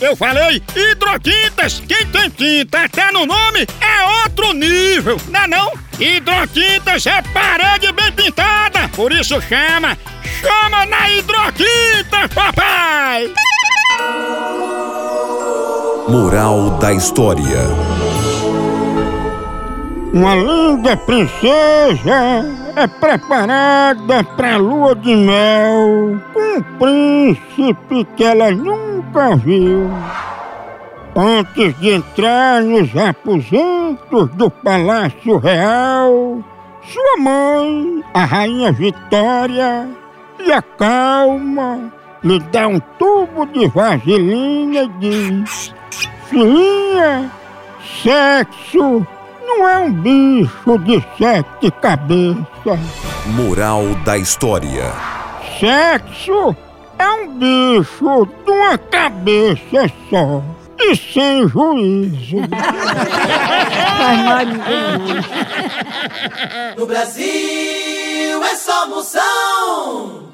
Eu falei hidrotintas. Quem tem tinta até no nome é outro nível, não é não? Hidrotintas é parede bem pintada, por isso chama, chama na hidrotinta, papai! Moral da história. Uma linda princesa é preparada pra lua de mel com um príncipe que ela nunca viu. Antes de entrar nos aposentos do Palácio Real, sua mãe, a Rainha Vitória, lhe acalma, lhe dá um tubo de vaselina e diz: Filhinha, sexo não é um bicho de sete cabeças. Moral da história. Sexo é um bicho de uma cabeça só e sem juízo. No Brasil é só moção.